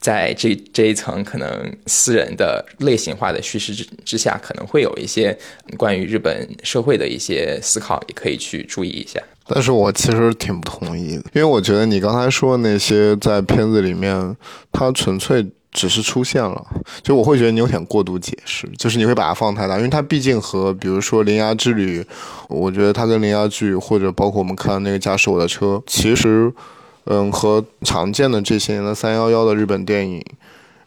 在这这一层可能私人的类型化的叙事之之下，可能会有一些关于日本社会的一些思考，也可以去注意一下。但是我其实挺不同意的，因为我觉得你刚才说的那些在片子里面，它纯粹。只是出现了，就我会觉得你有点过度解释，就是你会把它放太大，因为它毕竟和比如说《铃芽之旅》，我觉得它跟《铃芽之旅》或者包括我们看那个《驾驶我的车》，其实，嗯，和常见的这些年的三幺幺的日本电影，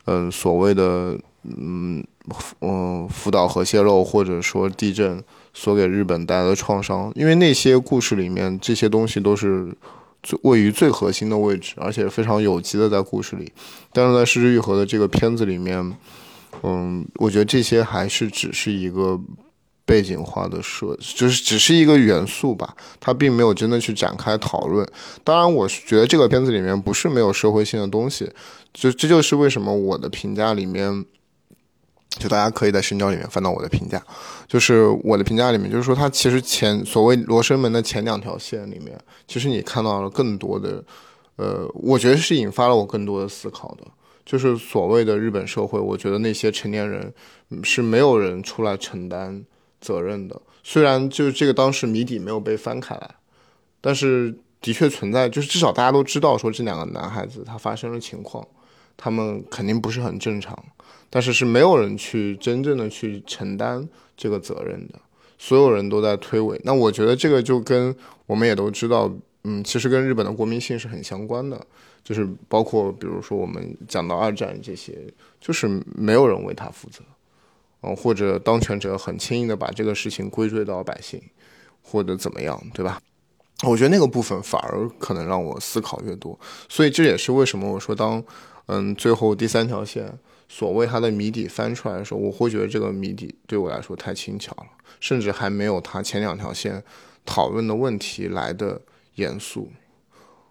嗯，所谓的嗯嗯福岛核泄漏或者说地震所给日本带来的创伤，因为那些故事里面这些东西都是。位于最核心的位置，而且非常有机的在故事里。但是在《失之愈合》的这个片子里面，嗯，我觉得这些还是只是一个背景化的设，就是只是一个元素吧，它并没有真的去展开讨论。当然，我觉得这个片子里面不是没有社会性的东西，就这就是为什么我的评价里面。就大家可以在深交里面翻到我的评价，就是我的评价里面，就是说它其实前所谓罗生门的前两条线里面，其实你看到了更多的，呃，我觉得是引发了我更多的思考的，就是所谓的日本社会，我觉得那些成年人是没有人出来承担责任的。虽然就是这个当时谜底没有被翻开来，但是的确存在，就是至少大家都知道说这两个男孩子他发生了情况，他们肯定不是很正常。但是是没有人去真正的去承担这个责任的，所有人都在推诿。那我觉得这个就跟我们也都知道，嗯，其实跟日本的国民性是很相关的，就是包括比如说我们讲到二战这些，就是没有人为他负责，或者当权者很轻易的把这个事情归罪到百姓，或者怎么样，对吧？我觉得那个部分反而可能让我思考越多，所以这也是为什么我说当，嗯，最后第三条线。所谓它的谜底翻出来的时候，我会觉得这个谜底对我来说太轻巧了，甚至还没有它前两条线讨论的问题来的严肃。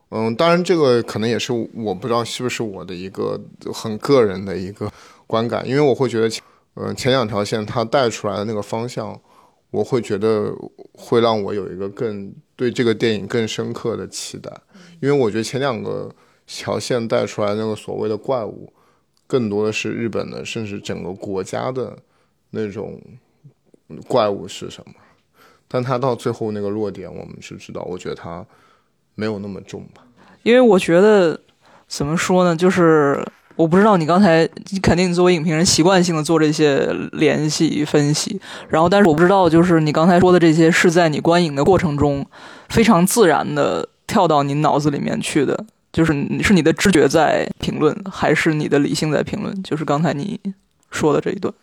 嗯，当然这个可能也是我不知道是不是我的一个很个人的一个观感，因为我会觉得，嗯，前两条线它带出来的那个方向，我会觉得会让我有一个更对这个电影更深刻的期待，因为我觉得前两个条线带出来那个所谓的怪物。更多的是日本的，甚至整个国家的那种怪物是什么？但他到最后那个落点，我们是知道，我觉得他没有那么重吧。因为我觉得怎么说呢，就是我不知道你刚才肯定作为影评人习惯性的做这些联系分析，然后但是我不知道，就是你刚才说的这些是在你观影的过程中非常自然的跳到你脑子里面去的。就是是你的知觉在评论，还是你的理性在评论？就是刚才你说的这一段，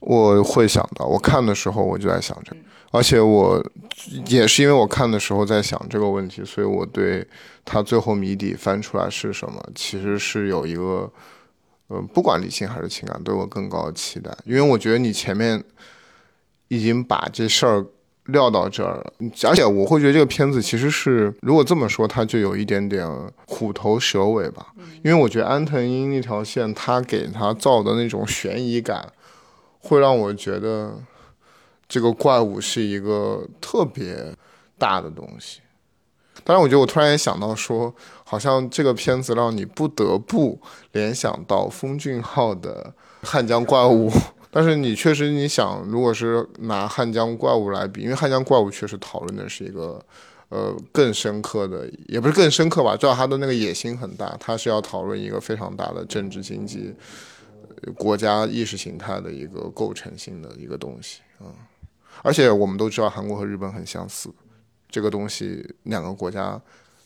我会想到，我看的时候我就在想着，而且我也是因为我看的时候在想这个问题，所以我对他最后谜底翻出来是什么，其实是有一个，呃，不管理性还是情感，都有更高的期待，因为我觉得你前面已经把这事儿。撂到这儿了，而且我会觉得这个片子其实是，如果这么说，它就有一点点虎头蛇尾吧。因为我觉得安藤英那条线，他给他造的那种悬疑感，会让我觉得这个怪物是一个特别大的东西。当然，我觉得我突然也想到说，好像这个片子让你不得不联想到风俊浩的《汉江怪物》。但是你确实，你想，如果是拿《汉江怪物》来比，因为《汉江怪物》确实讨论的是一个，呃，更深刻的，也不是更深刻吧，至少他的那个野心很大，他是要讨论一个非常大的政治经济、国家意识形态的一个构成性的一个东西啊。而且我们都知道，韩国和日本很相似，这个东西两个国家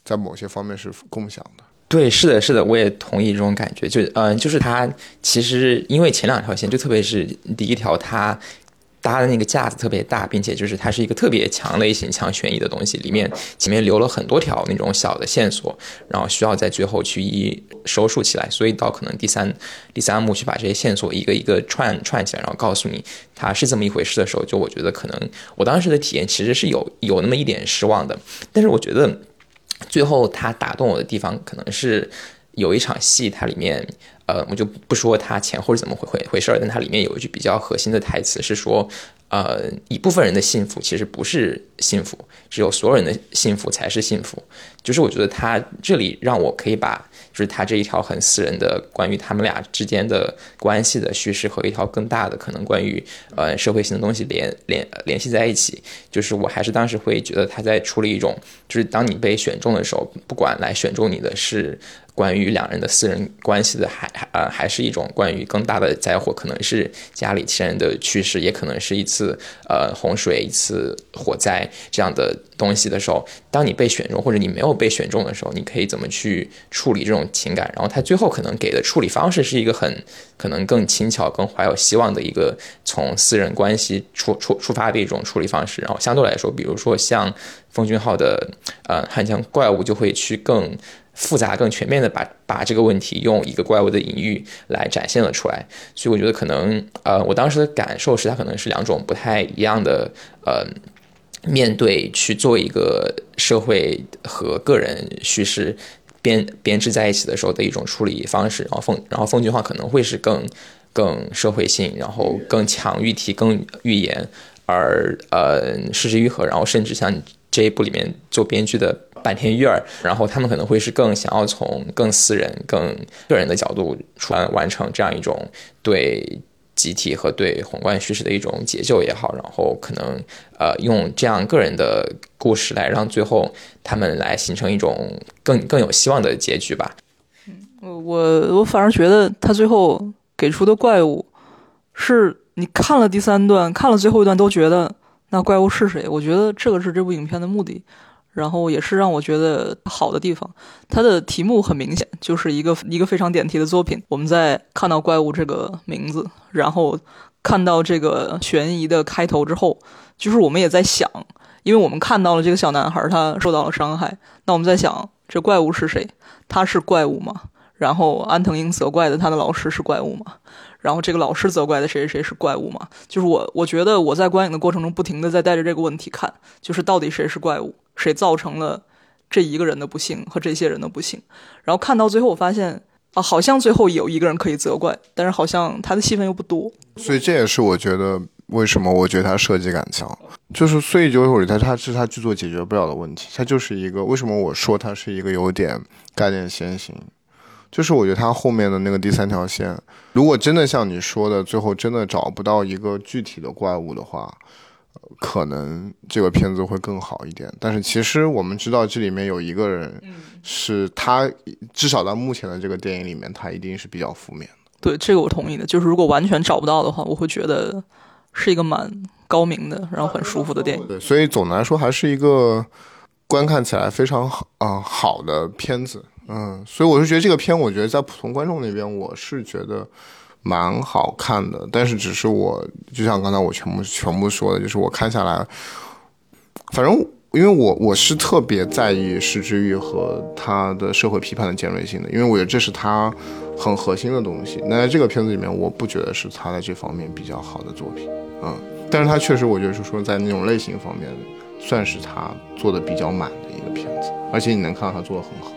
在某些方面是共享的。对，是的，是的，我也同意这种感觉。就，嗯，就是它其实因为前两条线，就特别是第一条，它搭的那个架子特别大，并且就是它是一个特别强类型、强悬疑的东西，里面前面留了很多条那种小的线索，然后需要在最后去一收束起来。所以到可能第三第三幕去把这些线索一个一个串串起来，然后告诉你它是这么一回事的时候，就我觉得可能我当时的体验其实是有有那么一点失望的。但是我觉得。最后，它打动我的地方可能是有一场戏，它里面，呃，我就不说它前后是怎么回回回事儿，但它里面有一句比较核心的台词是说，呃，一部分人的幸福其实不是幸福，只有所有人的幸福才是幸福。就是我觉得他这里让我可以把。就是他这一条很私人的关于他们俩之间的关系的叙事和一条更大的可能关于呃社会性的东西联联联系在一起，就是我还是当时会觉得他在处理一种，就是当你被选中的时候，不管来选中你的是。关于两人的私人关系的，还呃还是一种关于更大的灾祸，可能是家里亲人的去世，也可能是一次次呃洪水、一次火灾这样的东西的时候，当你被选中或者你没有被选中的时候，你可以怎么去处理这种情感？然后他最后可能给的处理方式是一个很可能更轻巧、更怀有希望的一个从私人关系出出出发的一种处理方式。然后相对来说，比如说像奉俊昊的呃汉江怪物就会去更。复杂、更全面的把把这个问题用一个怪物的隐喻来展现了出来。所以我觉得可能呃，我当时的感受是它可能是两种不太一样的呃。面对去做一个社会和个人叙事编编织在一起的时候的一种处理方式，然后奉然后奉俊昊可能会是更更社会性，然后更强喻题、更寓言，而呃失之愈合，然后甚至像这一部里面做编剧的坂田裕二，然后他们可能会是更想要从更私人、更个人的角度出来完成这样一种对。集体和对宏观叙事的一种解救也好，然后可能呃用这样个人的故事来让最后他们来形成一种更更有希望的结局吧。我我我反而觉得他最后给出的怪物，是你看了第三段，看了最后一段都觉得那怪物是谁？我觉得这个是这部影片的目的。然后也是让我觉得好的地方，它的题目很明显就是一个一个非常点题的作品。我们在看到怪物这个名字，然后看到这个悬疑的开头之后，就是我们也在想，因为我们看到了这个小男孩他受到了伤害，那我们在想这怪物是谁？他是怪物吗？然后安藤英责怪的他的老师是怪物吗？然后这个老师责怪的谁谁谁是怪物吗？就是我，我觉得我在观影的过程中不停的在带着这个问题看，就是到底谁是怪物，谁造成了这一个人的不幸和这些人的不幸。然后看到最后，我发现啊，好像最后有一个人可以责怪，但是好像他的戏份又不多。所以这也是我觉得为什么我觉得他设计感强，就是所以就会他他是他剧作解决不了的问题，他就是一个为什么我说他是一个有点概念先行。就是我觉得他后面的那个第三条线，如果真的像你说的，最后真的找不到一个具体的怪物的话，可能这个片子会更好一点。但是其实我们知道这里面有一个人，是他至少到目前的这个电影里面，他一定是比较负面的。对，这个我同意的。就是如果完全找不到的话，我会觉得是一个蛮高明的，然后很舒服的电影。对，所以总的来说还是一个观看起来非常好啊好的片子。嗯，所以我是觉得这个片，我觉得在普通观众那边，我是觉得蛮好看的。但是，只是我就像刚才我全部全部说的，就是我看下来，反正因为我我是特别在意石之玉和他的社会批判的尖锐性的，因为我觉得这是他很核心的东西。那在这个片子里面，我不觉得是他在这方面比较好的作品。嗯，但是他确实，我觉得是说在那种类型方面，算是他做的比较满的一个片子，而且你能看到他做的很好。